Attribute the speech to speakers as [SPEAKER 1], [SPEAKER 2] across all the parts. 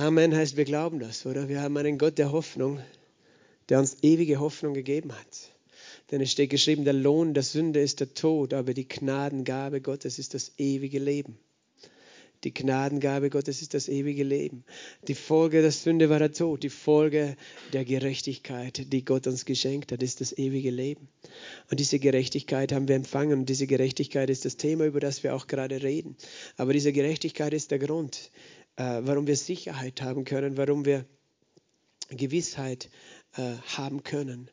[SPEAKER 1] Amen heißt, wir glauben das, oder? Wir haben einen Gott der Hoffnung, der uns ewige Hoffnung gegeben hat. Denn es steht geschrieben, der Lohn der Sünde ist der Tod, aber die Gnadengabe Gottes ist das ewige Leben. Die Gnadengabe Gottes ist das ewige Leben. Die Folge der Sünde war der Tod. Die Folge der Gerechtigkeit, die Gott uns geschenkt hat, ist das ewige Leben. Und diese Gerechtigkeit haben wir empfangen. Und diese Gerechtigkeit ist das Thema, über das wir auch gerade reden. Aber diese Gerechtigkeit ist der Grund, äh, warum wir Sicherheit haben können, warum wir Gewissheit äh, haben können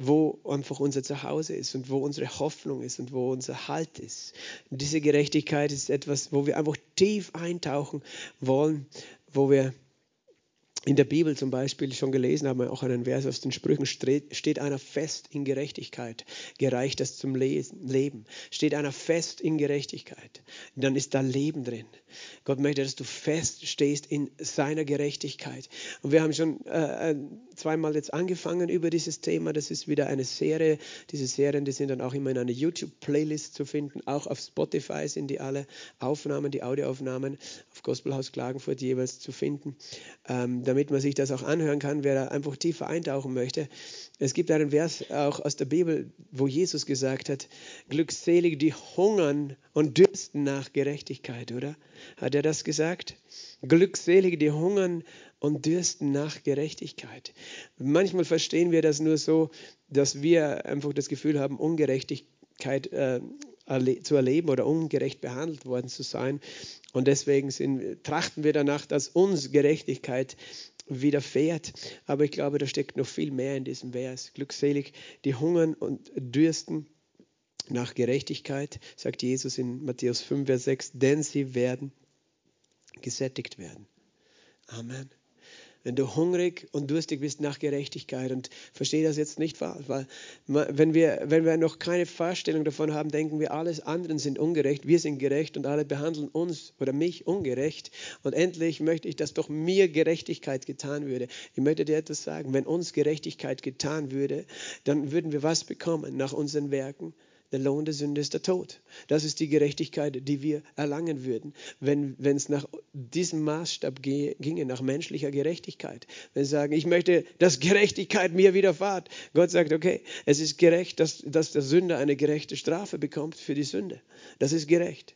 [SPEAKER 1] wo einfach unser Zuhause ist und wo unsere Hoffnung ist und wo unser Halt ist. Und diese Gerechtigkeit ist etwas, wo wir einfach tief eintauchen wollen, wo wir in der Bibel zum Beispiel schon gelesen haben, auch einen Vers aus den Sprüchen, steht einer fest in Gerechtigkeit, gereicht das zum Leben. Steht einer fest in Gerechtigkeit, dann ist da Leben drin. Gott möchte, dass du fest stehst in seiner Gerechtigkeit. Und wir haben schon äh, äh, zweimal jetzt angefangen über dieses Thema. Das ist wieder eine Serie. Diese Serien, die sind dann auch immer in einer YouTube-Playlist zu finden. Auch auf Spotify sind die alle Aufnahmen, die Audioaufnahmen auf Gospelhaus Klagenfurt jeweils zu finden. Ähm, damit man sich das auch anhören kann, wer da einfach tiefer eintauchen möchte. Es gibt einen Vers auch aus der Bibel, wo Jesus gesagt hat, glückselig die hungern und dürsten nach Gerechtigkeit, oder? Hat er das gesagt? Glückselig die hungern und dürsten nach Gerechtigkeit. Manchmal verstehen wir das nur so, dass wir einfach das Gefühl haben, Ungerechtigkeit äh, zu erleben oder ungerecht behandelt worden zu sein. Und deswegen sind, trachten wir danach, dass uns Gerechtigkeit widerfährt. Aber ich glaube, da steckt noch viel mehr in diesem Vers. Glückselig, die hungern und dürsten nach Gerechtigkeit, sagt Jesus in Matthäus 5, Vers 6, denn sie werden gesättigt werden. Amen wenn du hungrig und durstig bist nach Gerechtigkeit. Und verstehe das jetzt nicht falsch, weil wenn wir, wenn wir noch keine Vorstellung davon haben, denken wir, alles anderen sind ungerecht, wir sind gerecht und alle behandeln uns oder mich ungerecht. Und endlich möchte ich, dass doch mir Gerechtigkeit getan würde. Ich möchte dir etwas sagen, wenn uns Gerechtigkeit getan würde, dann würden wir was bekommen nach unseren Werken? Der Lohn der Sünde ist der Tod. Das ist die Gerechtigkeit, die wir erlangen würden, wenn, es nach diesem Maßstab ginge, nach menschlicher Gerechtigkeit. Wenn wir sagen, ich möchte, dass Gerechtigkeit mir widerfahrt. Gott sagt, okay, es ist gerecht, dass, dass der Sünder eine gerechte Strafe bekommt für die Sünde. Das ist gerecht.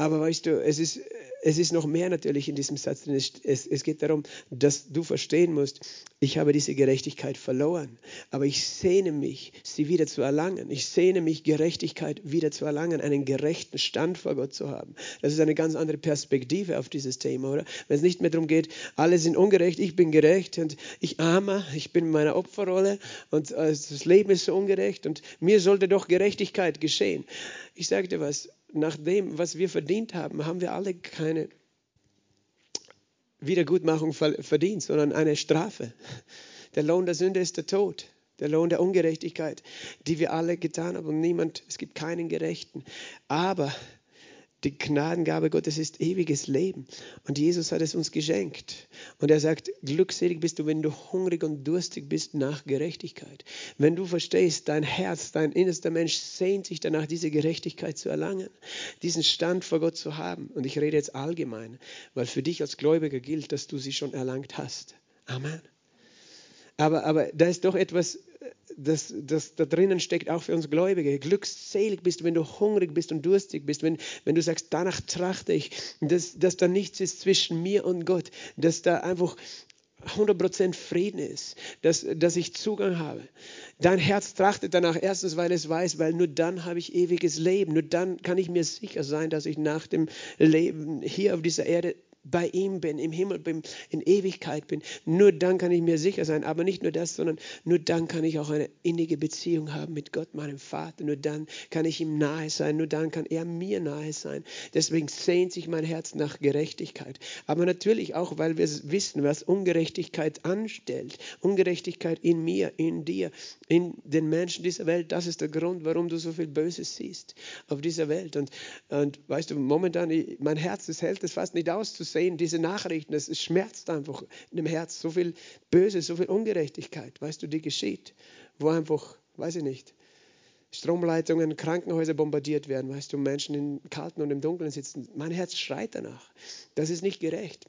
[SPEAKER 1] Aber weißt du, es ist, es ist noch mehr natürlich in diesem Satz drin. Es, es, es geht darum, dass du verstehen musst, ich habe diese Gerechtigkeit verloren, aber ich sehne mich, sie wieder zu erlangen. Ich sehne mich, Gerechtigkeit wieder zu erlangen, einen gerechten Stand vor Gott zu haben. Das ist eine ganz andere Perspektive auf dieses Thema, oder? Wenn es nicht mehr darum geht, alle sind ungerecht, ich bin gerecht und ich armer, ich bin in meiner Opferrolle und äh, das Leben ist so ungerecht und mir sollte doch Gerechtigkeit geschehen. Ich sage dir was, nach dem, was wir verdient haben, haben wir alle keine Wiedergutmachung verdient, sondern eine Strafe. Der Lohn der Sünde ist der Tod. Der Lohn der Ungerechtigkeit, die wir alle getan haben. Und niemand, es gibt keinen Gerechten. Aber die Gnadengabe Gottes ist ewiges Leben. Und Jesus hat es uns geschenkt. Und er sagt, glückselig bist du, wenn du hungrig und durstig bist nach Gerechtigkeit. Wenn du verstehst, dein Herz, dein innerster Mensch sehnt sich danach, diese Gerechtigkeit zu erlangen, diesen Stand vor Gott zu haben. Und ich rede jetzt allgemein, weil für dich als Gläubiger gilt, dass du sie schon erlangt hast. Amen. Aber, aber da ist doch etwas das, das da drinnen steckt auch für uns Gläubige. Glückselig bist du, wenn du hungrig bist und durstig bist, wenn, wenn du sagst, danach trachte ich, dass, dass da nichts ist zwischen mir und Gott, dass da einfach 100% Frieden ist, dass, dass ich Zugang habe. Dein Herz trachtet danach, erstens, weil es weiß, weil nur dann habe ich ewiges Leben, nur dann kann ich mir sicher sein, dass ich nach dem Leben hier auf dieser Erde bei ihm bin, im Himmel bin, in Ewigkeit bin, nur dann kann ich mir sicher sein. Aber nicht nur das, sondern nur dann kann ich auch eine innige Beziehung haben mit Gott, meinem Vater. Nur dann kann ich ihm nahe sein. Nur dann kann er mir nahe sein. Deswegen sehnt sich mein Herz nach Gerechtigkeit. Aber natürlich auch, weil wir wissen, was Ungerechtigkeit anstellt. Ungerechtigkeit in mir, in dir, in den Menschen dieser Welt. Das ist der Grund, warum du so viel Böses siehst auf dieser Welt. Und, und weißt du, momentan, mein Herz, das hält es fast nicht aus zu sehen, diese Nachrichten, es schmerzt einfach in dem Herz. So viel Böse, so viel Ungerechtigkeit, weißt du, die geschieht, wo einfach, weiß ich nicht, Stromleitungen, Krankenhäuser bombardiert werden, weißt du, Menschen im Kalten und im Dunkeln sitzen. Mein Herz schreit danach. Das ist nicht gerecht.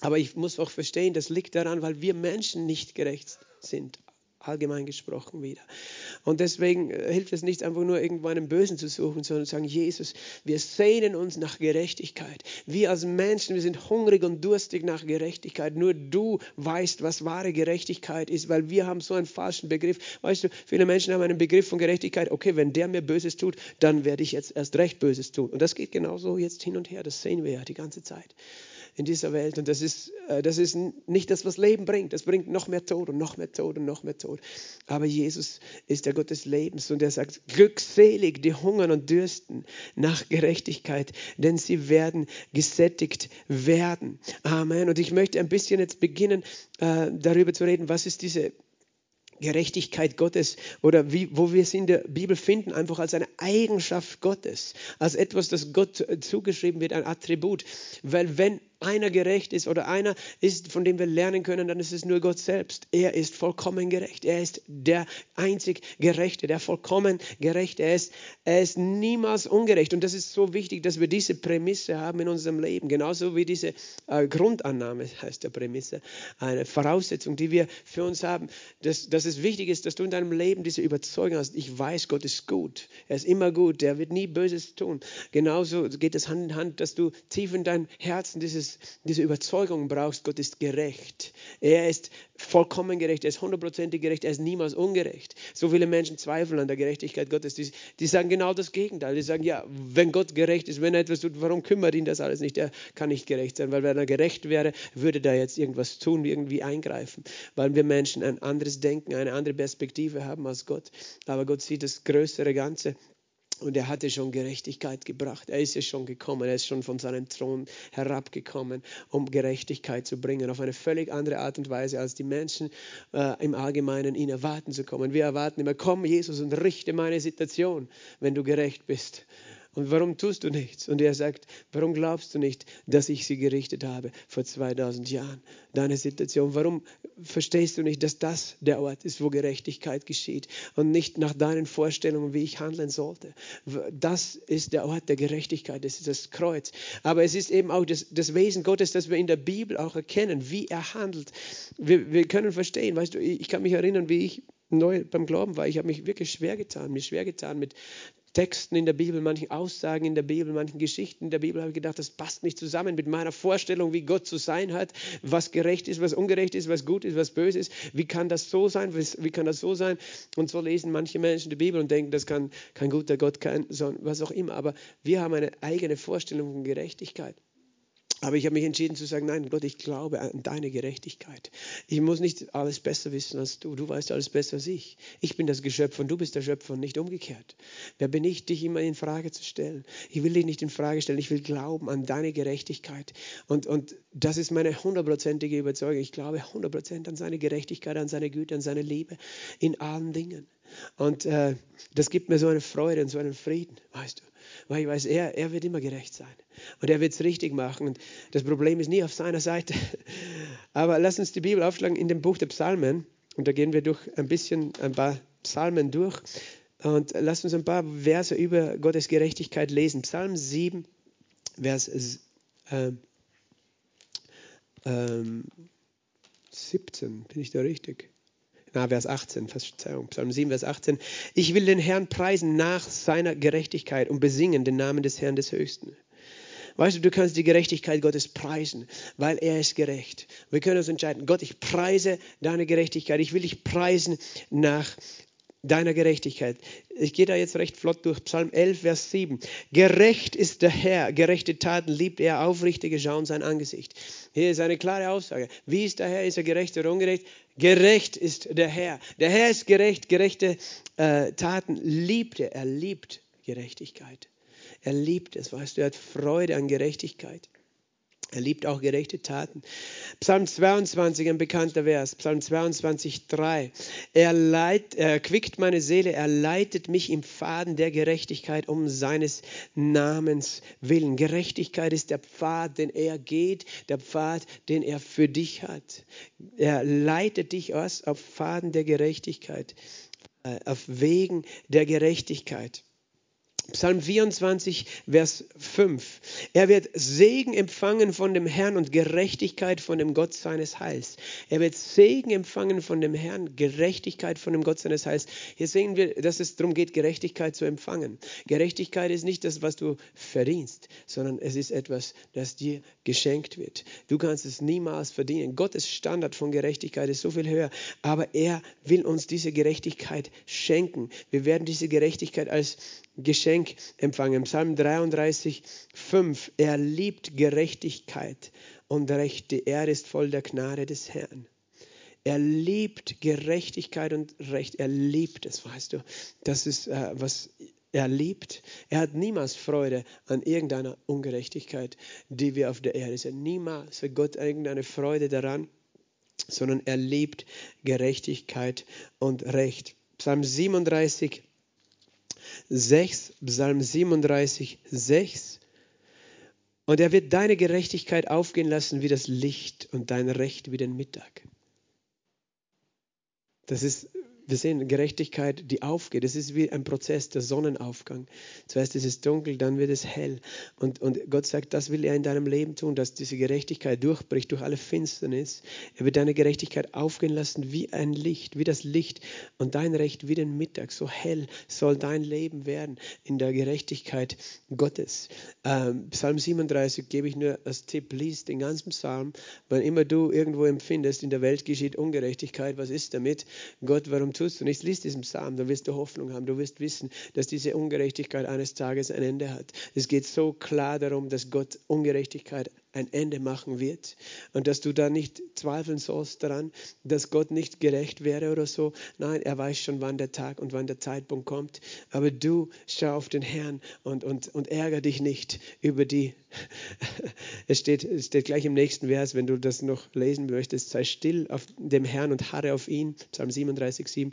[SPEAKER 1] Aber ich muss auch verstehen, das liegt daran, weil wir Menschen nicht gerecht sind allgemein gesprochen wieder. Und deswegen äh, hilft es nicht einfach nur irgendwo einen Bösen zu suchen, sondern zu sagen, Jesus, wir sehnen uns nach Gerechtigkeit. Wir als Menschen, wir sind hungrig und durstig nach Gerechtigkeit. Nur du weißt, was wahre Gerechtigkeit ist, weil wir haben so einen falschen Begriff. Weißt du, viele Menschen haben einen Begriff von Gerechtigkeit. Okay, wenn der mir Böses tut, dann werde ich jetzt erst recht Böses tun. Und das geht genauso jetzt hin und her. Das sehen wir ja die ganze Zeit in dieser Welt. Und das ist, äh, das ist nicht das, was Leben bringt. Das bringt noch mehr Tod und noch mehr Tod und noch mehr Tod. Aber Jesus ist der Gott des Lebens und er sagt, glückselig die hungern und dürsten nach Gerechtigkeit, denn sie werden gesättigt werden. Amen. Und ich möchte ein bisschen jetzt beginnen, äh, darüber zu reden, was ist diese Gerechtigkeit Gottes oder wie, wo wir es in der Bibel finden, einfach als eine Eigenschaft Gottes, als etwas, das Gott zugeschrieben wird, ein Attribut. Weil wenn einer gerecht ist oder einer ist, von dem wir lernen können, dann ist es nur Gott selbst. Er ist vollkommen gerecht. Er ist der einzig Gerechte, der vollkommen Gerechte. Er ist, er ist niemals ungerecht. Und das ist so wichtig, dass wir diese Prämisse haben in unserem Leben. Genauso wie diese äh, Grundannahme heißt der Prämisse. Eine Voraussetzung, die wir für uns haben. Dass, dass es wichtig ist, dass du in deinem Leben diese Überzeugung hast. Ich weiß, Gott ist gut. Er ist immer gut. Er wird nie Böses tun. Genauso geht es Hand in Hand, dass du tief in dein Herzen dieses dieses, diese Überzeugung brauchst, Gott ist gerecht. Er ist vollkommen gerecht, er ist hundertprozentig gerecht, er ist niemals ungerecht. So viele Menschen zweifeln an der Gerechtigkeit Gottes, die, die sagen genau das Gegenteil. Die sagen, ja, wenn Gott gerecht ist, wenn er etwas tut, warum kümmert ihn das alles nicht? Er kann nicht gerecht sein, weil wenn er gerecht wäre, würde da jetzt irgendwas tun, irgendwie eingreifen, weil wir Menschen ein anderes Denken, eine andere Perspektive haben als Gott. Aber Gott sieht das größere Ganze. Und er hatte schon Gerechtigkeit gebracht. Er ist ja schon gekommen. Er ist schon von seinem Thron herabgekommen, um Gerechtigkeit zu bringen. Auf eine völlig andere Art und Weise, als die Menschen äh, im Allgemeinen ihn erwarten zu kommen. Wir erwarten immer, komm Jesus und richte meine Situation, wenn du gerecht bist. Und warum tust du nichts? Und er sagt, warum glaubst du nicht, dass ich sie gerichtet habe vor 2000 Jahren? Deine Situation. Warum verstehst du nicht, dass das der Ort ist, wo Gerechtigkeit geschieht und nicht nach deinen Vorstellungen, wie ich handeln sollte? Das ist der Ort der Gerechtigkeit. Das ist das Kreuz. Aber es ist eben auch das, das Wesen Gottes, das wir in der Bibel auch erkennen, wie er handelt. Wir, wir können verstehen, weißt du, ich kann mich erinnern, wie ich neu beim Glauben war. Ich habe mich wirklich schwer getan, mir schwer getan mit Texten in der Bibel, manchen Aussagen in der Bibel, manchen Geschichten in der Bibel habe ich gedacht, das passt nicht zusammen mit meiner Vorstellung, wie Gott zu sein hat, was gerecht ist, was ungerecht ist, was gut ist, was böse ist. Wie kann das so sein? Wie kann das so sein? Und so lesen manche Menschen die Bibel und denken, das kann kein guter Gott, kein, was auch immer. Aber wir haben eine eigene Vorstellung von Gerechtigkeit. Aber ich habe mich entschieden zu sagen, nein, Gott, ich glaube an deine Gerechtigkeit. Ich muss nicht alles besser wissen als du. Du weißt alles besser als ich. Ich bin das Geschöpf und du bist der Schöpfer und nicht umgekehrt. Wer bin ich, dich immer in Frage zu stellen? Ich will dich nicht in Frage stellen. Ich will glauben an deine Gerechtigkeit. Und, und das ist meine hundertprozentige Überzeugung. Ich glaube hundertprozentig an seine Gerechtigkeit, an seine Güte, an seine Liebe in allen Dingen. Und äh, das gibt mir so eine Freude und so einen Frieden, weißt du weil ich weiß, er, er wird immer gerecht sein und er wird es richtig machen. Und das Problem ist nie auf seiner Seite. Aber lass uns die Bibel aufschlagen in dem Buch der Psalmen und da gehen wir durch ein bisschen ein paar Psalmen durch und lass uns ein paar Verse über Gottes Gerechtigkeit lesen. Psalm 7, Vers äh, äh, 17, bin ich da richtig? Na, Vers 18, Verzeihung, Psalm 7, Vers 18. Ich will den Herrn preisen nach seiner Gerechtigkeit und besingen den Namen des Herrn des Höchsten. Weißt du, du kannst die Gerechtigkeit Gottes preisen, weil er ist gerecht. Wir können uns entscheiden, Gott, ich preise deine Gerechtigkeit. Ich will dich preisen nach deiner Gerechtigkeit. Ich gehe da jetzt recht flott durch. Psalm 11, Vers 7. Gerecht ist der Herr, gerechte Taten liebt er, aufrichtige schauen sein Angesicht. Hier ist eine klare Aussage. Wie ist der Herr? Ist er gerecht oder ungerecht? Gerecht ist der Herr. Der Herr ist gerecht, gerechte äh, Taten liebt er. Er liebt Gerechtigkeit. Er liebt es, weißt du, er hat Freude an Gerechtigkeit. Er liebt auch gerechte Taten. Psalm 22, ein bekannter Vers. Psalm 22, 3. Er, leit, er quickt meine Seele, er leitet mich im Faden der Gerechtigkeit um seines Namens willen. Gerechtigkeit ist der Pfad, den er geht, der Pfad, den er für dich hat. Er leitet dich aus auf Faden der Gerechtigkeit, äh, auf Wegen der Gerechtigkeit. Psalm 24, Vers 5. Er wird Segen empfangen von dem Herrn und Gerechtigkeit von dem Gott seines Heils. Er wird Segen empfangen von dem Herrn, Gerechtigkeit von dem Gott seines Heils. Hier sehen wir, dass es darum geht, Gerechtigkeit zu empfangen. Gerechtigkeit ist nicht das, was du verdienst, sondern es ist etwas, das dir geschenkt wird. Du kannst es niemals verdienen. Gottes Standard von Gerechtigkeit ist so viel höher, aber er will uns diese Gerechtigkeit schenken. Wir werden diese Gerechtigkeit als Geschenk empfangen. Psalm 33, 5. Er liebt Gerechtigkeit und Recht. Die Erde ist voll der Gnade des Herrn. Er liebt Gerechtigkeit und Recht. Er liebt es, weißt du. Das ist, äh, was er liebt. Er hat niemals Freude an irgendeiner Ungerechtigkeit, die wir auf der Erde sehen. Niemals hat Gott irgendeine Freude daran, sondern er liebt Gerechtigkeit und Recht. Psalm 37, 6, Psalm 37, 6. Und er wird deine Gerechtigkeit aufgehen lassen wie das Licht und dein Recht wie den Mittag. Das ist wir sehen Gerechtigkeit, die aufgeht. Es ist wie ein Prozess, der Sonnenaufgang. Zuerst ist es dunkel, dann wird es hell. Und, und Gott sagt, das will er in deinem Leben tun, dass diese Gerechtigkeit durchbricht durch alle Finsternis. Er wird deine Gerechtigkeit aufgehen lassen wie ein Licht, wie das Licht und dein Recht wie den Mittag. So hell soll dein Leben werden in der Gerechtigkeit Gottes. Ähm, Psalm 37 gebe ich nur als Tipp, lies den ganzen Psalm. Wann immer du irgendwo empfindest, in der Welt geschieht Ungerechtigkeit, was ist damit? Gott, warum tust du nichts, liest diesen Psalm, dann wirst du Hoffnung haben. Du wirst wissen, dass diese Ungerechtigkeit eines Tages ein Ende hat. Es geht so klar darum, dass Gott Ungerechtigkeit ein Ende machen wird und dass du da nicht zweifeln sollst daran, dass Gott nicht gerecht wäre oder so. Nein, er weiß schon, wann der Tag und wann der Zeitpunkt kommt. Aber du schau auf den Herrn und, und, und ärger dich nicht über die. es, steht, es steht gleich im nächsten Vers, wenn du das noch lesen möchtest, sei still auf dem Herrn und harre auf ihn. Psalm 37, 7.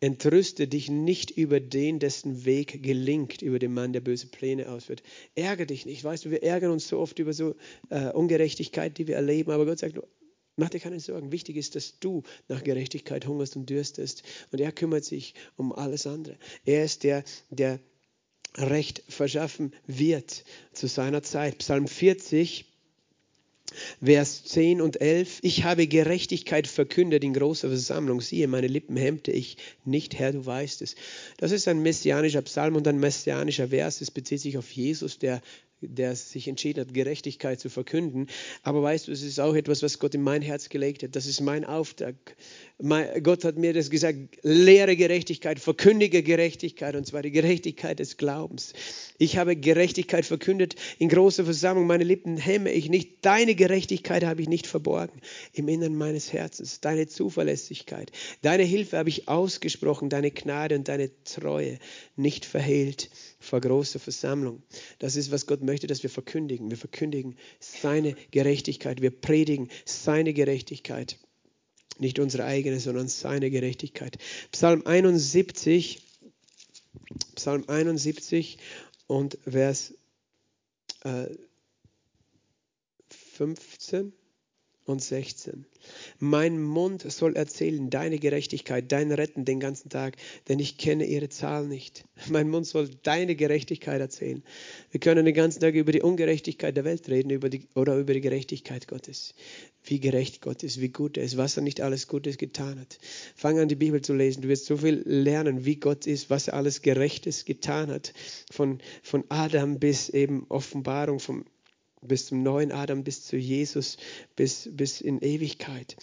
[SPEAKER 1] Entrüste dich nicht über den, dessen Weg gelingt, über den Mann, der böse Pläne ausführt. Ärger dich nicht. Weißt du, wir ärgern uns so oft über so äh, Ungerechtigkeit, die wir erleben. Aber Gott sagt, mach dir keine Sorgen. Wichtig ist, dass du nach Gerechtigkeit hungerst und dürstest. Und er kümmert sich um alles andere. Er ist der, der Recht verschaffen wird zu seiner Zeit. Psalm 40, Vers 10 und 11. Ich habe Gerechtigkeit verkündet in großer Versammlung. Siehe, meine Lippen hemmte ich nicht, Herr, du weißt es. Das ist ein messianischer Psalm und ein messianischer Vers. Es bezieht sich auf Jesus, der der sich entschieden hat, Gerechtigkeit zu verkünden. Aber weißt du, es ist auch etwas, was Gott in mein Herz gelegt hat. Das ist mein Auftrag. Gott hat mir das gesagt, lehre Gerechtigkeit, verkündige Gerechtigkeit, und zwar die Gerechtigkeit des Glaubens. Ich habe Gerechtigkeit verkündet in großer Versammlung. Meine Lippen hemme ich nicht. Deine Gerechtigkeit habe ich nicht verborgen im Innern meines Herzens. Deine Zuverlässigkeit, deine Hilfe habe ich ausgesprochen, deine Gnade und deine Treue nicht verhehlt vor großer Versammlung. Das ist, was Gott möchte, dass wir verkündigen. Wir verkündigen seine Gerechtigkeit. Wir predigen seine Gerechtigkeit. Nicht unsere eigene, sondern seine Gerechtigkeit. Psalm 71, Psalm 71 und Vers äh, 15 und 16. Mein Mund soll erzählen deine Gerechtigkeit, dein Retten den ganzen Tag, denn ich kenne ihre Zahl nicht. Mein Mund soll deine Gerechtigkeit erzählen. Wir können den ganzen Tag über die Ungerechtigkeit der Welt reden über die, oder über die Gerechtigkeit Gottes. Wie gerecht Gott ist, wie gut er ist, was er nicht alles Gutes getan hat. Fang an, die Bibel zu lesen. Du wirst so viel lernen, wie Gott ist, was er alles Gerechtes getan hat. Von, von Adam bis eben Offenbarung, vom bis zum neuen Adam, bis zu Jesus, bis, bis in Ewigkeit.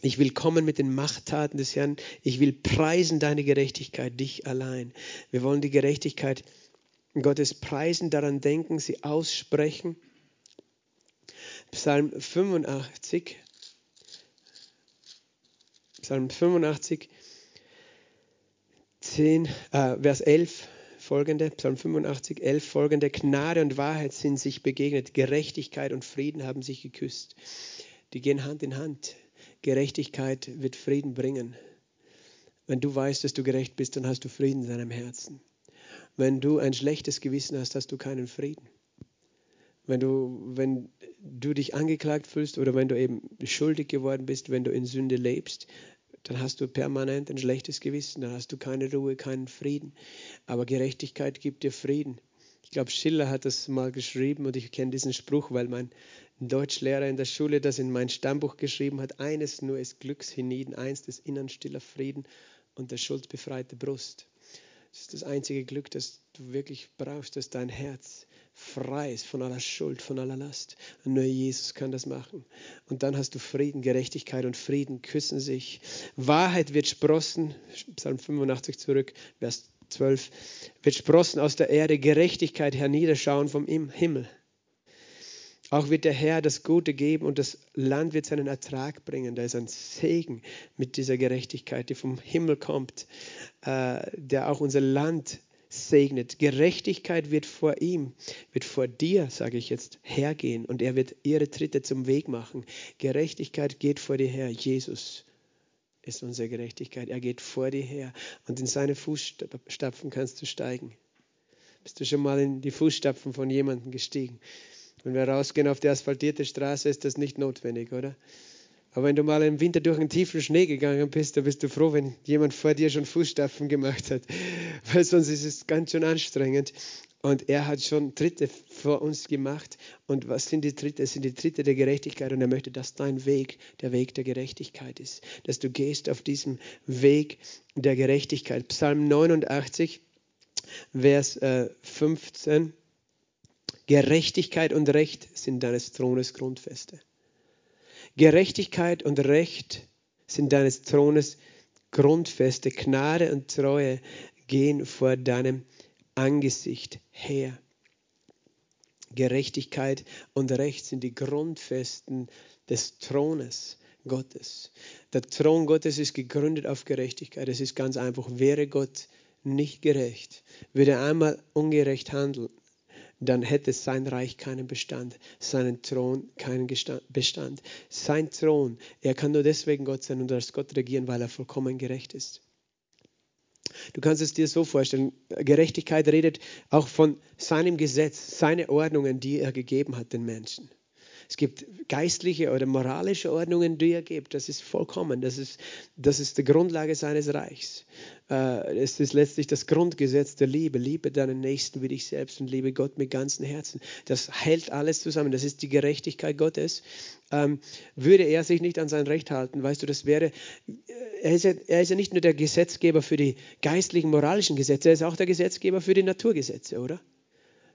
[SPEAKER 1] Ich will kommen mit den Machttaten des Herrn. Ich will preisen deine Gerechtigkeit, dich allein. Wir wollen die Gerechtigkeit Gottes preisen, daran denken, sie aussprechen. Psalm 85. Psalm 85, 10, äh, Vers 11 folgende, Psalm 85, 11 folgende, Gnade und Wahrheit sind sich begegnet, Gerechtigkeit und Frieden haben sich geküsst. Die gehen Hand in Hand. Gerechtigkeit wird Frieden bringen. Wenn du weißt, dass du gerecht bist, dann hast du Frieden in deinem Herzen. Wenn du ein schlechtes Gewissen hast, hast du keinen Frieden. Wenn du, wenn du dich angeklagt fühlst oder wenn du eben schuldig geworden bist, wenn du in Sünde lebst, dann hast du permanent ein schlechtes Gewissen, dann hast du keine Ruhe, keinen Frieden. Aber Gerechtigkeit gibt dir Frieden. Ich glaube, Schiller hat das mal geschrieben und ich kenne diesen Spruch, weil mein Deutschlehrer in der Schule das in mein Stammbuch geschrieben hat. Eines nur ist Glücks hienieden, eins des innern stiller Frieden und der schuldbefreite Brust. Das ist das einzige Glück, das du wirklich brauchst, dass dein Herz frei ist von aller Schuld, von aller Last. Nur Jesus kann das machen. Und dann hast du Frieden, Gerechtigkeit und Frieden küssen sich. Wahrheit wird sprossen, Psalm 85 zurück, Vers 12, wird sprossen aus der Erde, Gerechtigkeit herniederschauen vom Himmel. Auch wird der Herr das Gute geben und das Land wird seinen Ertrag bringen. Da ist ein Segen mit dieser Gerechtigkeit, die vom Himmel kommt, äh, der auch unser Land segnet. Gerechtigkeit wird vor ihm, wird vor dir, sage ich jetzt, hergehen und er wird ihre Tritte zum Weg machen. Gerechtigkeit geht vor dir her. Jesus ist unsere Gerechtigkeit. Er geht vor dir her und in seine Fußstapfen kannst du steigen. Bist du schon mal in die Fußstapfen von jemandem gestiegen? Wenn wir rausgehen auf die asphaltierte Straße, ist das nicht notwendig, oder? Aber wenn du mal im Winter durch einen tiefen Schnee gegangen bist, dann bist du froh, wenn jemand vor dir schon Fußstapfen gemacht hat, weil sonst ist es ganz schön anstrengend. Und er hat schon Tritte vor uns gemacht. Und was sind die Tritte? Es sind die Tritte der Gerechtigkeit. Und er möchte, dass dein Weg der Weg der Gerechtigkeit ist. Dass du gehst auf diesem Weg der Gerechtigkeit. Psalm 89, Vers 15. Äh, Gerechtigkeit und Recht sind deines Thrones Grundfeste. Gerechtigkeit und Recht sind deines Thrones Grundfeste. Gnade und Treue gehen vor deinem Angesicht her. Gerechtigkeit und Recht sind die Grundfesten des Thrones Gottes. Der Thron Gottes ist gegründet auf Gerechtigkeit. Es ist ganz einfach, wäre Gott nicht gerecht, würde er einmal ungerecht handeln, dann hätte sein Reich keinen Bestand, seinen Thron keinen Bestand. Sein Thron, er kann nur deswegen Gott sein und als Gott regieren, weil er vollkommen gerecht ist. Du kannst es dir so vorstellen, Gerechtigkeit redet auch von seinem Gesetz, seine Ordnungen, die er gegeben hat den Menschen. Es gibt geistliche oder moralische Ordnungen, die er gibt. Das ist vollkommen. Das ist, das ist die Grundlage seines Reichs. Äh, es ist letztlich das Grundgesetz der Liebe. Liebe deinen Nächsten wie dich selbst und liebe Gott mit ganzem Herzen. Das hält alles zusammen. Das ist die Gerechtigkeit Gottes. Ähm, würde er sich nicht an sein Recht halten, weißt du, das wäre, er ist, ja, er ist ja nicht nur der Gesetzgeber für die geistlichen, moralischen Gesetze, er ist auch der Gesetzgeber für die Naturgesetze, oder?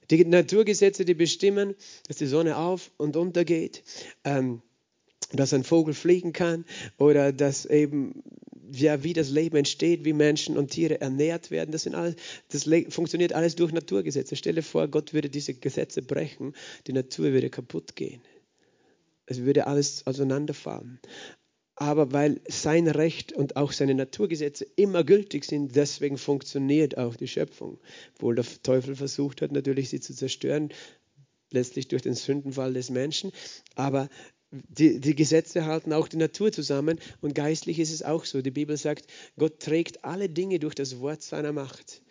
[SPEAKER 1] Die Naturgesetze, die bestimmen, dass die Sonne auf und untergeht, ähm, dass ein Vogel fliegen kann oder dass eben ja, wie das Leben entsteht, wie Menschen und Tiere ernährt werden. Das, sind alles, das funktioniert alles durch Naturgesetze. Stelle vor, Gott würde diese Gesetze brechen, die Natur würde kaputt gehen. Es würde alles auseinanderfallen aber weil sein Recht und auch seine Naturgesetze immer gültig sind, deswegen funktioniert auch die Schöpfung. Obwohl der Teufel versucht hat, natürlich sie zu zerstören, letztlich durch den Sündenfall des Menschen, aber die, die, Gesetze halten auch die Natur zusammen und geistlich ist es auch so. Die Bibel sagt, Gott trägt alle Dinge durch das Wort seiner Macht.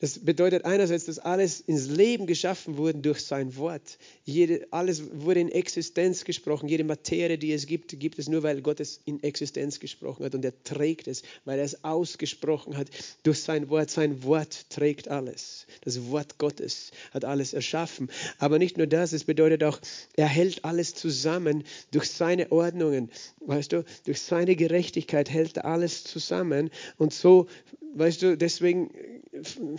[SPEAKER 1] Das bedeutet einerseits, dass alles ins Leben geschaffen wurde durch sein Wort. Jede, alles wurde in Existenz gesprochen. Jede Materie, die es gibt, gibt es nur, weil Gott es in Existenz gesprochen hat. Und er trägt es, weil er es ausgesprochen hat durch sein Wort. Sein Wort trägt alles. Das Wort Gottes hat alles erschaffen. Aber nicht nur das, es bedeutet auch, er hält alles zusammen durch seine Ordnungen. Weißt du, durch seine Gerechtigkeit hält er alles zusammen. Und so, weißt du, deswegen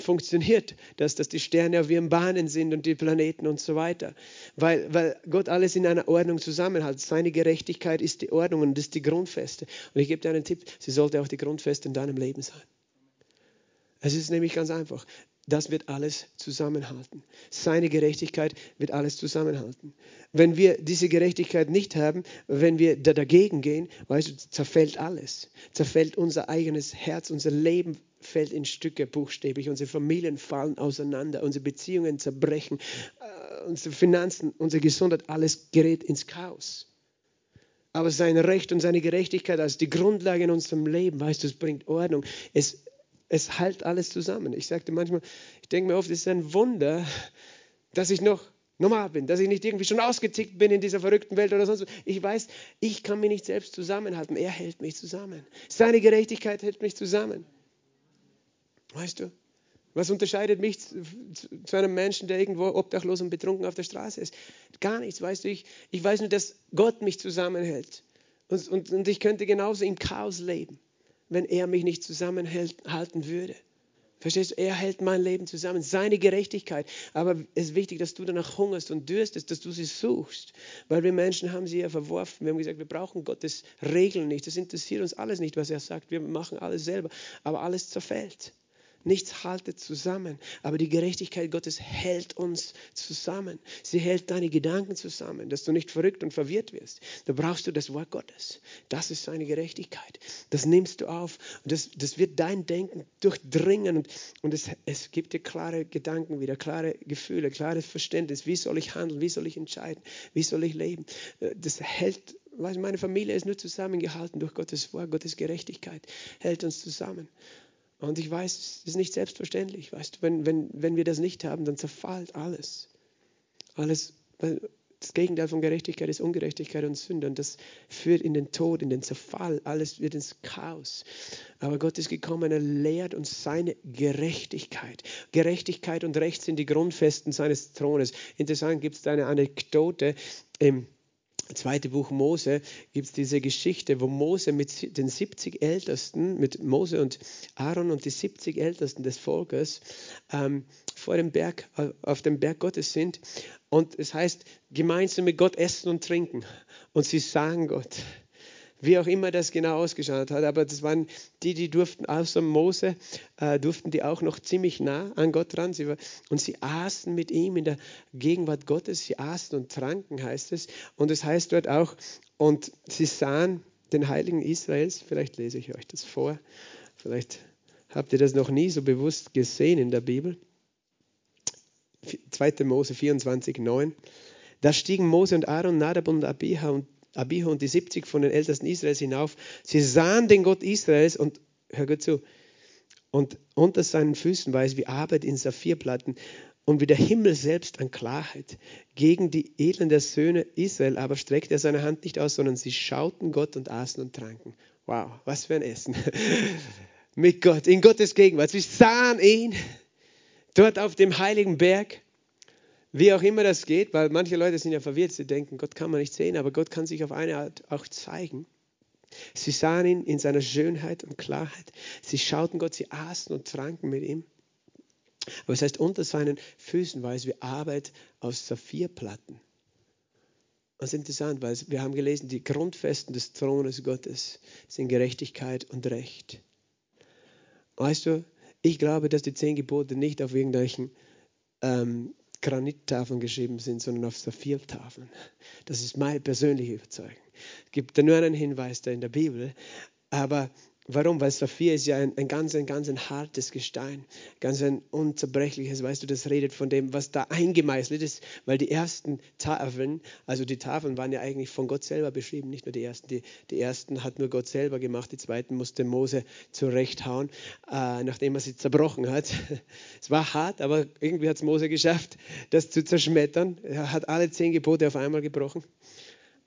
[SPEAKER 1] funktioniert das, dass die Sterne auf ihren Bahnen sind und die Planeten und so weiter. Weil, weil Gott alles in einer Ordnung zusammenhält. Seine Gerechtigkeit ist die Ordnung und das ist die Grundfeste. Und ich gebe dir einen Tipp, sie sollte auch die Grundfeste in deinem Leben sein. Es ist nämlich ganz einfach. Das wird alles zusammenhalten. Seine Gerechtigkeit wird alles zusammenhalten. Wenn wir diese Gerechtigkeit nicht haben, wenn wir da dagegen gehen, weißt du, zerfällt alles. Zerfällt unser eigenes Herz, unser Leben fällt in Stücke buchstäblich. Unsere Familien fallen auseinander, unsere Beziehungen zerbrechen, äh, unsere Finanzen, unsere Gesundheit, alles gerät ins Chaos. Aber sein Recht und seine Gerechtigkeit als die Grundlage in unserem Leben, weißt du, es bringt Ordnung. Es, es hält alles zusammen. Ich sagte manchmal, ich denke mir oft, es ist ein Wunder, dass ich noch normal bin, dass ich nicht irgendwie schon ausgetickt bin in dieser verrückten Welt oder sonst. Ich weiß, ich kann mich nicht selbst zusammenhalten. Er hält mich zusammen. Seine Gerechtigkeit hält mich zusammen. Weißt du? Was unterscheidet mich zu einem Menschen, der irgendwo obdachlos und betrunken auf der Straße ist? Gar nichts, weißt du. Ich, ich weiß nur, dass Gott mich zusammenhält. Und, und, und ich könnte genauso im Chaos leben, wenn er mich nicht zusammenhalten würde. Verstehst du? Er hält mein Leben zusammen, seine Gerechtigkeit. Aber es ist wichtig, dass du danach hungerst und dürstest, dass du sie suchst. Weil wir Menschen haben sie ja verworfen. Wir haben gesagt, wir brauchen Gottes Regeln nicht. Das interessiert uns alles nicht, was er sagt. Wir machen alles selber. Aber alles zerfällt. Nichts haltet zusammen, aber die Gerechtigkeit Gottes hält uns zusammen. Sie hält deine Gedanken zusammen, dass du nicht verrückt und verwirrt wirst. Da brauchst du das Wort Gottes. Das ist seine Gerechtigkeit. Das nimmst du auf und das, das wird dein Denken durchdringen und, und es, es gibt dir klare Gedanken wieder, klare Gefühle, klares Verständnis. Wie soll ich handeln? Wie soll ich entscheiden? Wie soll ich leben? Das hält meine Familie ist nur zusammengehalten durch Gottes Wort, Gottes Gerechtigkeit hält uns zusammen. Und ich weiß, es ist nicht selbstverständlich. Weißt du, wenn, wenn, wenn wir das nicht haben, dann zerfällt alles. Alles, das Gegenteil von Gerechtigkeit ist Ungerechtigkeit und Sünde. Und das führt in den Tod, in den Zerfall. Alles wird ins Chaos. Aber Gott ist gekommen, er lehrt uns seine Gerechtigkeit. Gerechtigkeit und Recht sind die Grundfesten seines Thrones. Interessant gibt es eine Anekdote im zweite Buch Mose gibt es diese Geschichte, wo Mose mit den 70 Ältesten, mit Mose und Aaron und die 70 Ältesten des Volkes ähm, vor dem Berg, auf dem Berg Gottes sind. Und es heißt, gemeinsam mit Gott essen und trinken. Und sie sagen Gott wie auch immer das genau ausgeschaut hat, aber das waren die, die durften außer Mose, äh, durften die auch noch ziemlich nah an Gott ran. Sie war, und sie aßen mit ihm in der Gegenwart Gottes, sie aßen und tranken, heißt es. Und es heißt dort auch, und sie sahen den Heiligen Israels, vielleicht lese ich euch das vor, vielleicht habt ihr das noch nie so bewusst gesehen in der Bibel. 2. Mose 24, 9. Da stiegen Mose und Aaron, Nadab und Abiha und Abihu und die 70 von den Ältesten Israels hinauf. Sie sahen den Gott Israels und, hör gut zu, und unter seinen Füßen war es wie Arbeit in Saphirplatten und wie der Himmel selbst an Klarheit. Gegen die Edlen der Söhne Israel aber streckte er seine Hand nicht aus, sondern sie schauten Gott und aßen und tranken. Wow, was für ein Essen. Mit Gott, in Gottes Gegenwart. Sie sahen ihn dort auf dem heiligen Berg wie auch immer das geht, weil manche Leute sind ja verwirrt, sie denken, Gott kann man nicht sehen, aber Gott kann sich auf eine Art auch zeigen. Sie sahen ihn in seiner Schönheit und Klarheit. Sie schauten Gott, sie aßen und tranken mit ihm. Aber es heißt, unter seinen Füßen war es wie Arbeit aus Saphirplatten. Das ist interessant, weil wir haben gelesen, die Grundfesten des Thrones Gottes sind Gerechtigkeit und Recht. Weißt du, ich glaube, dass die zehn Gebote nicht auf irgendwelchen ähm, Granittafeln geschrieben sind, sondern auf Saphirtafeln. Das ist meine persönliche Überzeugung. Es gibt da nur einen Hinweis da in der Bibel, aber Warum? Weil Saphir ist ja ein, ein ganz, ein ganz ein hartes Gestein, ganz ein unzerbrechliches, weißt du, das redet von dem, was da eingemeißelt ist, weil die ersten Tafeln, also die Tafeln waren ja eigentlich von Gott selber beschrieben, nicht nur die ersten. Die, die ersten hat nur Gott selber gemacht, die zweiten musste Mose zurechthauen, äh, nachdem er sie zerbrochen hat. es war hart, aber irgendwie hat es Mose geschafft, das zu zerschmettern. Er hat alle zehn Gebote auf einmal gebrochen.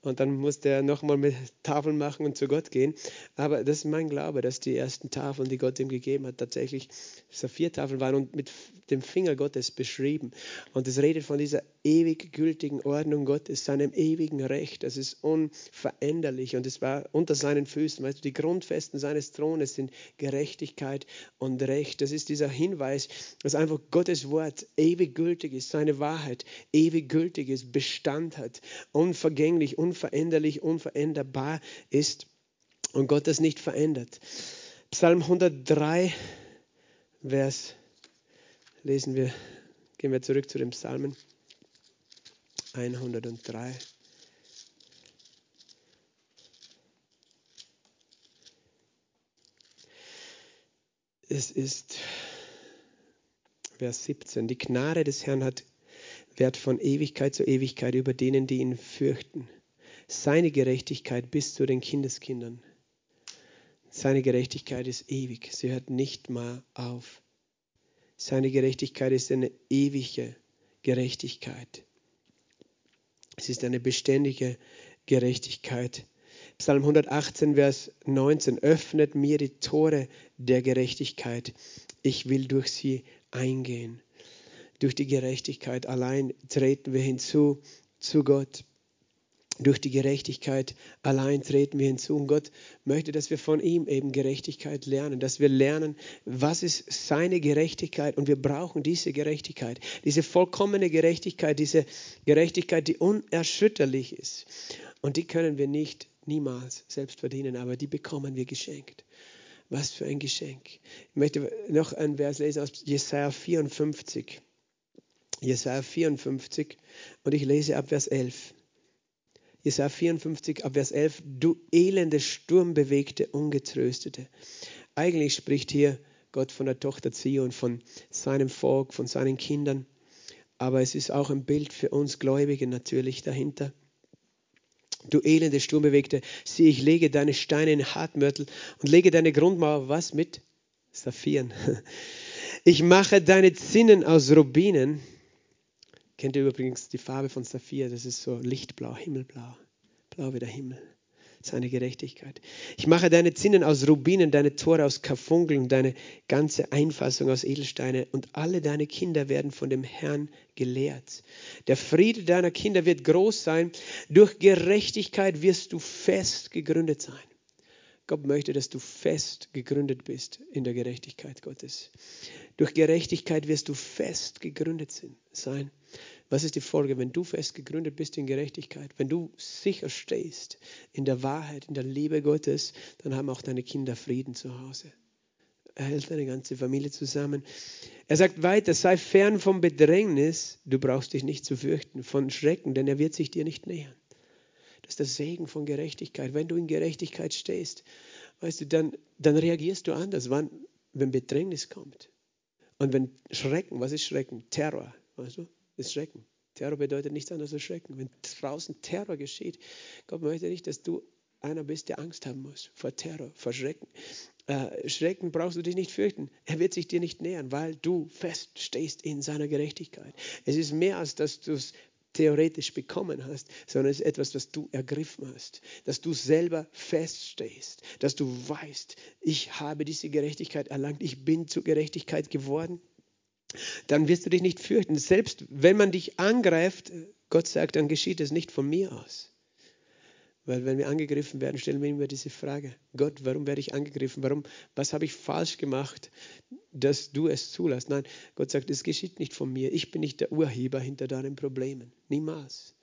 [SPEAKER 1] Und dann musste er nochmal mit Tafeln machen und zu Gott gehen. Aber das ist mein Glaube, dass die ersten Tafeln, die Gott ihm gegeben hat, tatsächlich Saphirtafeln waren und mit dem Finger Gottes beschrieben. Und es redet von dieser ewig gültigen Ordnung Gottes, seinem ewigen Recht. Das ist unveränderlich und es war unter seinen Füßen. Weißt du, die Grundfesten seines Thrones sind Gerechtigkeit und Recht. Das ist dieser Hinweis, dass einfach Gottes Wort ewig gültig ist, seine Wahrheit ewig gültig ist, Bestand hat, unvergänglich, unvergänglich unveränderlich, unveränderbar ist und Gott das nicht verändert. Psalm 103, Vers, lesen wir, gehen wir zurück zu den Psalmen. 103. Es ist Vers 17. Die Gnade des Herrn hat Wert von Ewigkeit zu Ewigkeit über denen, die ihn fürchten seine Gerechtigkeit bis zu den Kindeskindern. Seine Gerechtigkeit ist ewig. Sie hört nicht mal auf. Seine Gerechtigkeit ist eine ewige Gerechtigkeit. Es ist eine beständige Gerechtigkeit. Psalm 118, Vers 19. Öffnet mir die Tore der Gerechtigkeit. Ich will durch sie eingehen. Durch die Gerechtigkeit allein treten wir hinzu zu Gott. Durch die Gerechtigkeit allein treten wir hinzu. Und Gott möchte, dass wir von ihm eben Gerechtigkeit lernen, dass wir lernen, was ist seine Gerechtigkeit. Und wir brauchen diese Gerechtigkeit, diese vollkommene Gerechtigkeit, diese Gerechtigkeit, die unerschütterlich ist. Und die können wir nicht niemals selbst verdienen, aber die bekommen wir geschenkt. Was für ein Geschenk. Ich möchte noch ein Vers lesen aus Jesaja 54. Jesaja 54 und ich lese ab Vers 11. Jesaja 54 ab Vers 11. Du elende, sturmbewegte, ungetröstete. Eigentlich spricht hier Gott von der Tochter Zion, von seinem Volk, von seinen Kindern. Aber es ist auch ein Bild für uns Gläubige natürlich dahinter. Du elende, sturmbewegte, sieh, ich lege deine Steine in Hartmörtel und lege deine Grundmauer was mit? Saphiren. Ich mache deine Zinnen aus Rubinen Kennt ihr übrigens die Farbe von Saphir? Das ist so lichtblau, himmelblau. Blau wie der Himmel. Seine Gerechtigkeit. Ich mache deine Zinnen aus Rubinen, deine Tore aus Karfunkeln, deine ganze Einfassung aus Edelsteine und alle deine Kinder werden von dem Herrn gelehrt. Der Friede deiner Kinder wird groß sein. Durch Gerechtigkeit wirst du fest gegründet sein. Gott möchte, dass du fest gegründet bist in der Gerechtigkeit Gottes. Durch Gerechtigkeit wirst du fest gegründet sein. Was ist die Folge, wenn du fest gegründet bist in Gerechtigkeit, wenn du sicher stehst in der Wahrheit, in der Liebe Gottes, dann haben auch deine Kinder Frieden zu Hause. Er hält deine ganze Familie zusammen. Er sagt weiter, sei fern vom Bedrängnis, du brauchst dich nicht zu fürchten, von Schrecken, denn er wird sich dir nicht nähern. Ist der Segen von Gerechtigkeit. Wenn du in Gerechtigkeit stehst, weißt du, dann, dann reagierst du anders, wann, wenn Bedrängnis kommt. Und wenn Schrecken, was ist Schrecken? Terror, weißt du? ist Schrecken. Terror bedeutet nichts anderes als Schrecken. Wenn draußen Terror geschieht, Gott möchte nicht, dass du einer bist, der Angst haben muss vor Terror, vor Schrecken. Äh, Schrecken brauchst du dich nicht fürchten. Er wird sich dir nicht nähern, weil du fest stehst in seiner Gerechtigkeit. Es ist mehr als dass du es theoretisch bekommen hast, sondern es ist etwas, was du ergriffen hast, dass du selber feststehst, dass du weißt, ich habe diese Gerechtigkeit erlangt, ich bin zur Gerechtigkeit geworden dann wirst du dich nicht fürchten. Selbst wenn man dich angreift, Gott sagt, dann geschieht es nicht von mir aus. Weil wenn wir angegriffen werden, stellen wir immer diese Frage, Gott, warum werde ich angegriffen? Warum, was habe ich falsch gemacht, dass du es zulässt? Nein, Gott sagt, es geschieht nicht von mir. Ich bin nicht der Urheber hinter deinen Problemen. Niemals.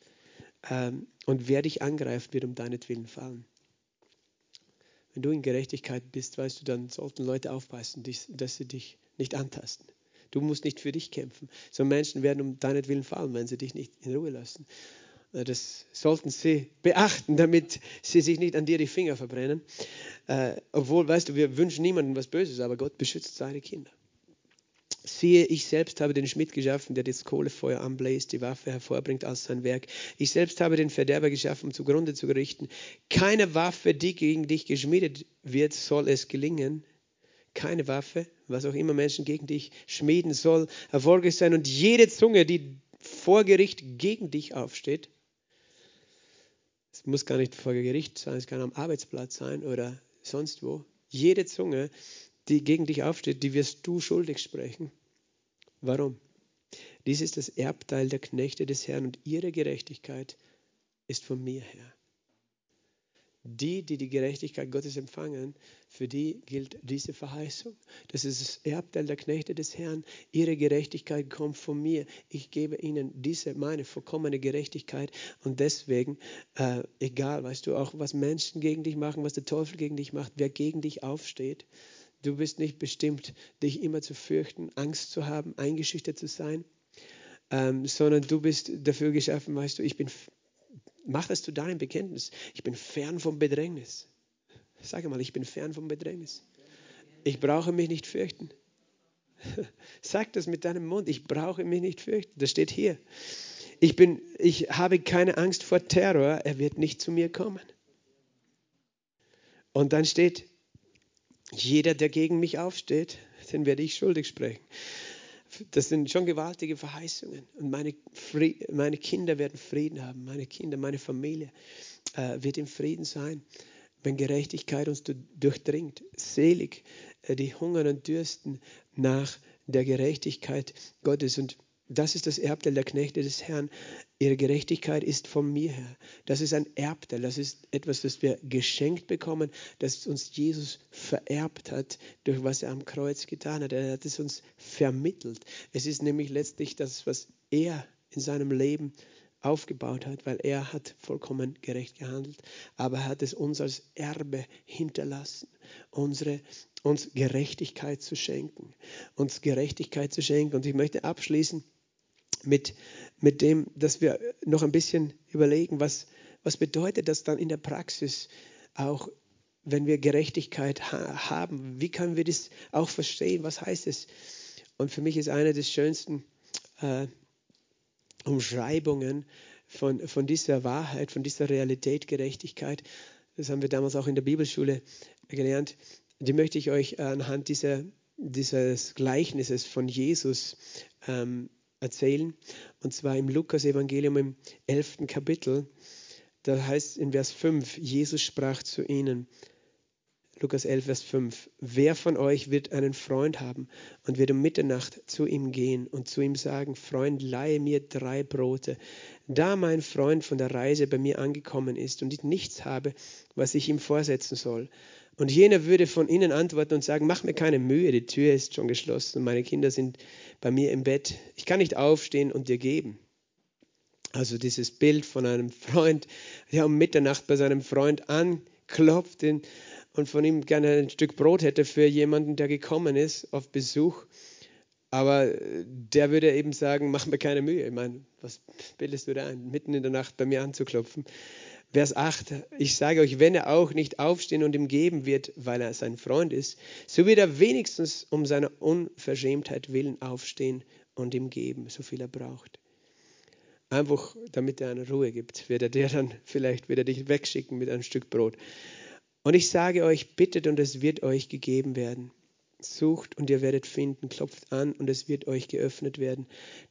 [SPEAKER 1] Ähm, und wer dich angreift, wird um deinetwillen fallen. Wenn du in Gerechtigkeit bist, weißt du, dann sollten Leute aufpassen, dass sie dich nicht antasten. Du musst nicht für dich kämpfen. So Menschen werden um deinetwillen fallen, wenn sie dich nicht in Ruhe lassen. Äh, das sollten sie beachten, damit sie sich nicht an dir die Finger verbrennen. Äh, obwohl, weißt du, wir wünschen niemandem was Böses, aber Gott beschützt seine Kinder. Siehe, ich selbst habe den Schmied geschaffen, der das Kohlefeuer anbläst, die Waffe hervorbringt als sein Werk. Ich selbst habe den Verderber geschaffen, um zugrunde zu richten. Keine Waffe, die gegen dich geschmiedet wird, soll es gelingen keine Waffe, was auch immer Menschen gegen dich schmieden soll, erfolgreich sein. Und jede Zunge, die vor Gericht gegen dich aufsteht, es muss gar nicht vor Gericht sein, es kann am Arbeitsplatz sein oder sonst wo. Jede Zunge, die gegen dich aufsteht, die wirst du schuldig sprechen. Warum? Dies ist das Erbteil der Knechte des Herrn und ihre Gerechtigkeit ist von mir her. Die, die die Gerechtigkeit Gottes empfangen, für die gilt diese Verheißung. Das ist das Erbteil der Knechte des Herrn. Ihre Gerechtigkeit kommt von mir. Ich gebe ihnen diese, meine vollkommene Gerechtigkeit. Und deswegen, äh, egal, weißt du auch, was Menschen gegen dich machen, was der Teufel gegen dich macht, wer gegen dich aufsteht, du bist nicht bestimmt, dich immer zu fürchten, Angst zu haben, eingeschüchtert zu sein. Ähm, sondern du bist dafür geschaffen, weißt du, ich bin Mach das zu deinem Bekenntnis. Ich bin fern vom Bedrängnis. Sage mal, ich bin fern vom Bedrängnis. Ich brauche mich nicht fürchten. Sag das mit deinem Mund. Ich brauche mich nicht fürchten. Das steht hier. Ich, bin, ich habe keine Angst vor Terror. Er wird nicht zu mir kommen. Und dann steht, jeder, der gegen mich aufsteht, den werde ich schuldig sprechen. Das sind schon gewaltige Verheißungen. Und meine, meine Kinder werden Frieden haben. Meine Kinder, meine Familie äh, wird im Frieden sein, wenn Gerechtigkeit uns durchdringt. Selig, äh, die hungern und dürsten nach der Gerechtigkeit Gottes. Und das ist das Erbteil der Knechte des Herrn. Ihre Gerechtigkeit ist von mir her. Das ist ein Erbteil. Das ist etwas, das wir geschenkt bekommen, das uns Jesus vererbt hat, durch was er am Kreuz getan hat. Er hat es uns vermittelt. Es ist nämlich letztlich das, was er in seinem Leben aufgebaut hat, weil er hat vollkommen gerecht gehandelt, aber er hat es uns als Erbe hinterlassen, unsere, uns Gerechtigkeit zu schenken, uns Gerechtigkeit zu schenken. Und ich möchte abschließen mit, mit dem, dass wir noch ein bisschen überlegen, was, was bedeutet das dann in der Praxis auch, wenn wir Gerechtigkeit ha haben? Wie können wir das auch verstehen? Was heißt es? Und für mich ist eine der schönsten äh, Umschreibungen von, von dieser Wahrheit, von dieser Realität Gerechtigkeit, das haben wir damals auch in der Bibelschule gelernt, die möchte ich euch anhand dieser, dieses Gleichnisses von Jesus ähm, erzählen. Und zwar im Lukas-Evangelium im 11. Kapitel. Da heißt in Vers 5, Jesus sprach zu ihnen, Lukas 11, Vers 5. Wer von euch wird einen Freund haben und wird um Mitternacht zu ihm gehen und zu ihm sagen, Freund, leihe mir drei Brote, da mein Freund von der Reise bei mir angekommen ist und ich nichts habe, was ich ihm vorsetzen soll. Und jener würde von ihnen antworten und sagen, mach mir keine Mühe, die Tür ist schon geschlossen und meine Kinder sind bei mir im Bett. Ich kann nicht aufstehen und dir geben. Also dieses Bild von einem Freund, der um Mitternacht bei seinem Freund anklopft und von ihm gerne ein Stück Brot hätte für jemanden, der gekommen ist auf Besuch. Aber der würde eben sagen, mach mir keine Mühe. Ich meine, was bildest du da ein, mitten in der Nacht bei mir anzuklopfen? Vers 8, ich sage euch, wenn er auch nicht aufstehen und ihm geben wird, weil er sein Freund ist, so wird er wenigstens um seiner Unverschämtheit willen aufstehen und ihm geben, so viel er braucht. Einfach, damit er eine Ruhe gibt, wird er dir dann vielleicht wieder dich wegschicken mit einem Stück Brot. Und ich sage euch, bittet und es wird euch gegeben werden. Sucht und ihr werdet finden, klopft an und es wird euch geöffnet werden.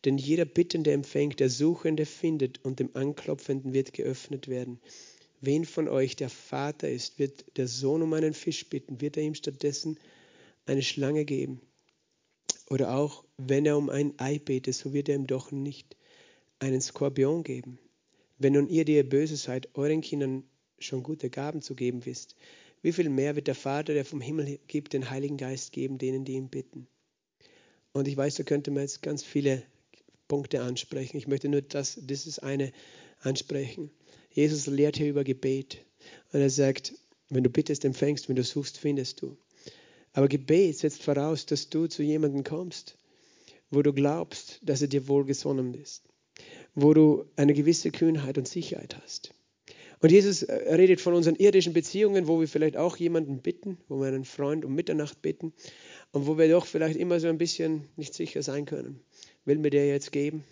[SPEAKER 1] Denn jeder Bittende empfängt, der Suchende findet und dem Anklopfenden wird geöffnet werden. Wen von euch der Vater ist, wird der Sohn um einen Fisch bitten, wird er ihm stattdessen eine Schlange geben. Oder auch, wenn er um ein Ei betet, so wird er ihm doch nicht einen Skorpion geben. Wenn nun ihr, die ihr böse seid, euren Kindern schon gute Gaben zu geben wisst, wie viel mehr wird der Vater, der vom Himmel gibt, den Heiligen Geist geben, denen, die ihn bitten? Und ich weiß, da könnte man jetzt ganz viele Punkte ansprechen. Ich möchte nur das, dieses eine ansprechen. Jesus lehrt hier über Gebet. Und er sagt, wenn du bittest, empfängst, wenn du suchst, findest du. Aber Gebet setzt voraus, dass du zu jemandem kommst, wo du glaubst, dass er dir wohlgesonnen ist, wo du eine gewisse Kühnheit und Sicherheit hast. Und Jesus äh, redet von unseren irdischen Beziehungen, wo wir vielleicht auch jemanden bitten, wo wir einen Freund um Mitternacht bitten und wo wir doch vielleicht immer so ein bisschen nicht sicher sein können. Will mir der jetzt geben?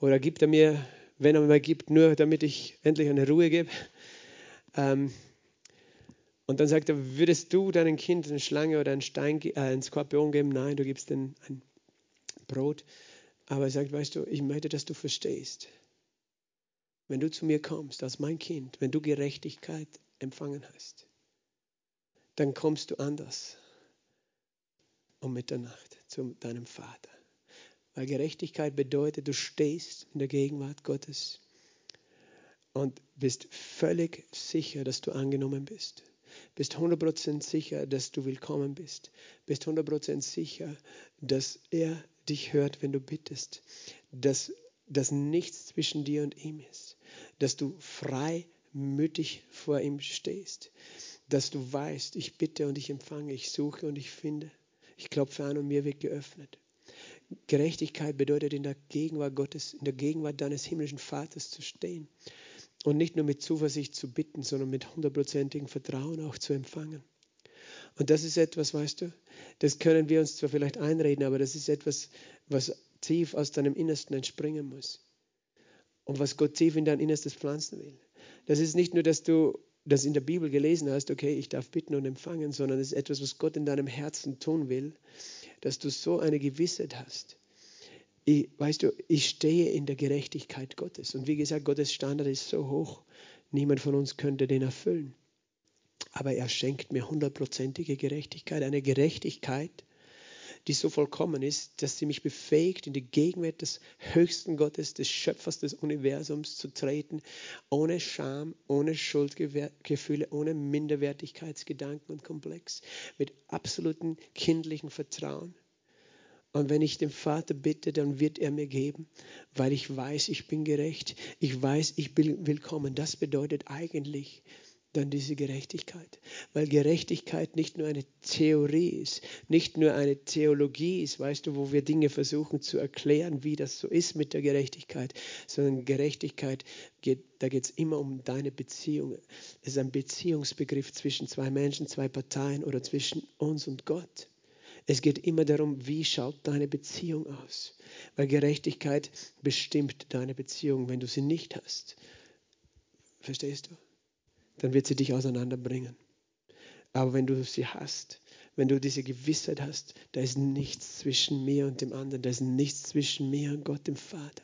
[SPEAKER 1] Oder gibt er mir, wenn er mir gibt, nur damit ich endlich eine Ruhe gebe? Ähm, und dann sagt er, würdest du deinem Kind eine Schlange oder einen, Stein, äh, einen Skorpion geben? Nein, du gibst ihm ein Brot. Aber er sagt, weißt du, ich möchte, dass du verstehst wenn du zu mir kommst als mein Kind, wenn du Gerechtigkeit empfangen hast, dann kommst du anders um Mitternacht zu deinem Vater. Weil Gerechtigkeit bedeutet, du stehst in der Gegenwart Gottes und bist völlig sicher, dass du angenommen bist. Bist 100% sicher, dass du willkommen bist. Bist 100% sicher, dass er dich hört, wenn du bittest. Dass, dass nichts zwischen dir und ihm ist dass du freimütig vor ihm stehst, dass du weißt, ich bitte und ich empfange, ich suche und ich finde, ich klopfe an und mir wird geöffnet. Gerechtigkeit bedeutet in der Gegenwart Gottes, in der Gegenwart deines himmlischen Vaters zu stehen und nicht nur mit Zuversicht zu bitten, sondern mit hundertprozentigem Vertrauen auch zu empfangen. Und das ist etwas, weißt du, das können wir uns zwar vielleicht einreden, aber das ist etwas, was tief aus deinem Innersten entspringen muss und was Gott tief in dein Innerstes pflanzen will. Das ist nicht nur, dass du das in der Bibel gelesen hast, okay, ich darf bitten und empfangen, sondern es ist etwas, was Gott in deinem Herzen tun will, dass du so eine Gewissheit hast, ich, weißt du, ich stehe in der Gerechtigkeit Gottes. Und wie gesagt, Gottes Standard ist so hoch, niemand von uns könnte den erfüllen. Aber er schenkt mir hundertprozentige Gerechtigkeit, eine Gerechtigkeit, die so vollkommen ist, dass sie mich befähigt, in die Gegenwart des höchsten Gottes, des Schöpfers des Universums zu treten, ohne Scham, ohne Schuldgefühle, ohne Minderwertigkeitsgedanken und Komplex, mit absolutem kindlichen Vertrauen. Und wenn ich den Vater bitte, dann wird er mir geben, weil ich weiß, ich bin gerecht. Ich weiß, ich bin willkommen. Das bedeutet eigentlich dann diese Gerechtigkeit. Weil Gerechtigkeit nicht nur eine Theorie ist, nicht nur eine Theologie ist, weißt du, wo wir Dinge versuchen zu erklären, wie das so ist mit der Gerechtigkeit, sondern Gerechtigkeit, geht, da geht es immer um deine Beziehung. Es ist ein Beziehungsbegriff zwischen zwei Menschen, zwei Parteien oder zwischen uns und Gott. Es geht immer darum, wie schaut deine Beziehung aus. Weil Gerechtigkeit bestimmt deine Beziehung, wenn du sie nicht hast. Verstehst du? Dann wird sie dich auseinanderbringen. Aber wenn du sie hast, wenn du diese Gewissheit hast, da ist nichts zwischen mir und dem anderen, da ist nichts zwischen mir und Gott, dem Vater,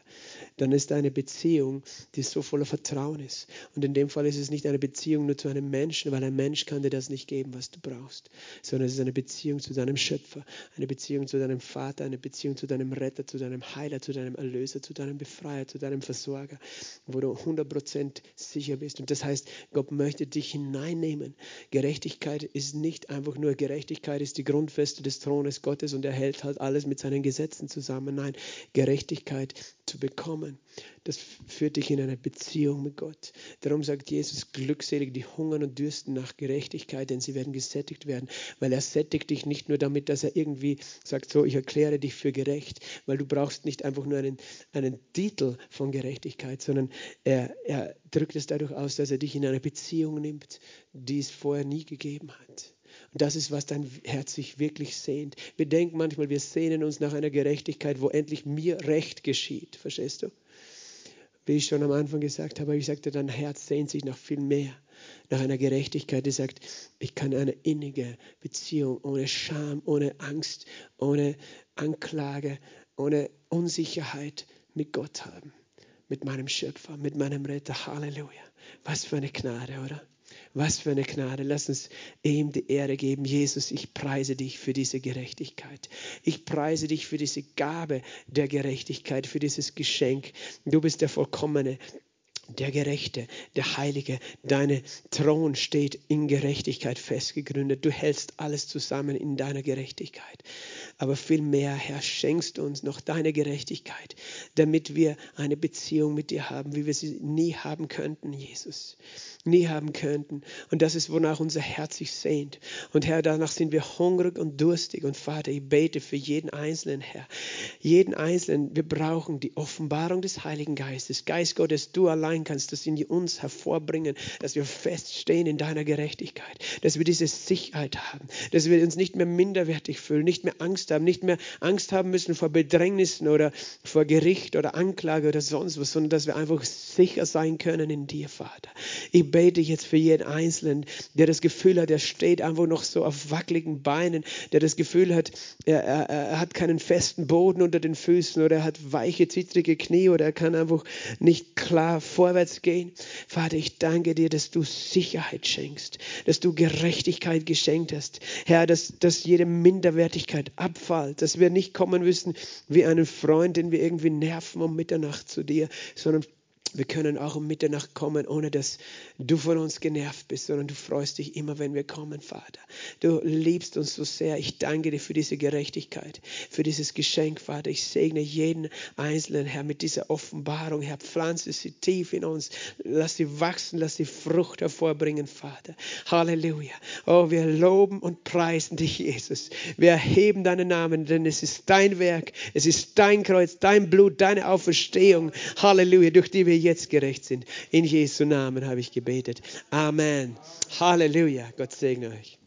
[SPEAKER 1] dann ist eine Beziehung, die so voller Vertrauen ist. Und in dem Fall ist es nicht eine Beziehung nur zu einem Menschen, weil ein Mensch kann dir das nicht geben, was du brauchst, sondern es ist eine Beziehung zu deinem Schöpfer, eine Beziehung zu deinem Vater, eine Beziehung zu deinem Retter, zu deinem Heiler, zu deinem Erlöser, zu deinem Befreier, zu deinem Versorger, wo du 100% sicher bist. Und das heißt, Gott möchte dich hineinnehmen. Gerechtigkeit ist nicht einfach nur Gerechtigkeit, ist die Grundfeste des Thrones Gottes und er hält halt alles mit seinen Gesetzen zusammen. Nein, Gerechtigkeit zu bekommen, das führt dich in eine Beziehung mit Gott. Darum sagt Jesus, glückselig die hungern und dürsten nach Gerechtigkeit, denn sie werden gesättigt werden. Weil er sättigt dich nicht nur damit, dass er irgendwie sagt, so, ich erkläre dich für gerecht, weil du brauchst nicht einfach nur einen, einen Titel von Gerechtigkeit, sondern er, er drückt es dadurch aus, dass er dich in eine Beziehung nimmt, die es vorher nie gegeben hat. Und das ist, was dein Herz sich wirklich sehnt. Wir denken manchmal, wir sehnen uns nach einer Gerechtigkeit, wo endlich mir Recht geschieht. Verstehst du? Wie ich schon am Anfang gesagt habe, ich sagte, dein Herz sehnt sich nach viel mehr. Nach einer Gerechtigkeit, die sagt, ich kann eine innige Beziehung ohne Scham, ohne Angst, ohne Anklage, ohne Unsicherheit mit Gott haben. Mit meinem Schöpfer, mit meinem Retter. Halleluja. Was für eine Gnade, oder? Was für eine Gnade. Lass uns ihm die Ehre geben. Jesus, ich preise dich für diese Gerechtigkeit. Ich preise dich für diese Gabe der Gerechtigkeit, für dieses Geschenk. Du bist der Vollkommene der Gerechte, der Heilige. Dein Thron steht in Gerechtigkeit festgegründet. Du hältst alles zusammen in deiner Gerechtigkeit. Aber vielmehr, Herr, schenkst du uns noch deine Gerechtigkeit, damit wir eine Beziehung mit dir haben, wie wir sie nie haben könnten, Jesus nie haben könnten. Und das ist, wonach unser Herz sich sehnt. Und Herr, danach sind wir hungrig und durstig. Und Vater, ich bete für jeden Einzelnen, Herr. Jeden Einzelnen, wir brauchen die Offenbarung des Heiligen Geistes. Geist Gottes, du allein kannst das in uns hervorbringen, dass wir feststehen in deiner Gerechtigkeit, dass wir diese Sicherheit haben, dass wir uns nicht mehr minderwertig fühlen, nicht mehr Angst haben, nicht mehr Angst haben müssen vor Bedrängnissen oder vor Gericht oder Anklage oder sonst was, sondern dass wir einfach sicher sein können in dir, Vater. Ich bete jetzt für jeden Einzelnen, der das Gefühl hat, er steht einfach noch so auf wackeligen Beinen, der das Gefühl hat, er, er, er hat keinen festen Boden unter den Füßen oder er hat weiche, zittrige Knie oder er kann einfach nicht klar vorwärts gehen. Vater, ich danke dir, dass du Sicherheit schenkst, dass du Gerechtigkeit geschenkt hast. Herr, dass, dass jede Minderwertigkeit abfällt, dass wir nicht kommen müssen wie einen Freund, den wir irgendwie nerven um Mitternacht zu dir, sondern wir können auch um Mitternacht kommen, ohne dass du von uns genervt bist, sondern du freust dich immer, wenn wir kommen, Vater. Du liebst uns so sehr. Ich danke dir für diese Gerechtigkeit, für dieses Geschenk, Vater. Ich segne jeden Einzelnen, Herr, mit dieser Offenbarung. Herr, pflanze sie tief in uns. Lass sie wachsen, lass sie Frucht hervorbringen, Vater. Halleluja. Oh, wir loben und preisen dich, Jesus. Wir erheben deinen Namen, denn es ist dein Werk, es ist dein Kreuz, dein Blut, deine Auferstehung. Halleluja, durch die wir jetzt gerecht sind. In Jesu Namen habe ich gebetet. Amen. Halleluja. Gott segne euch.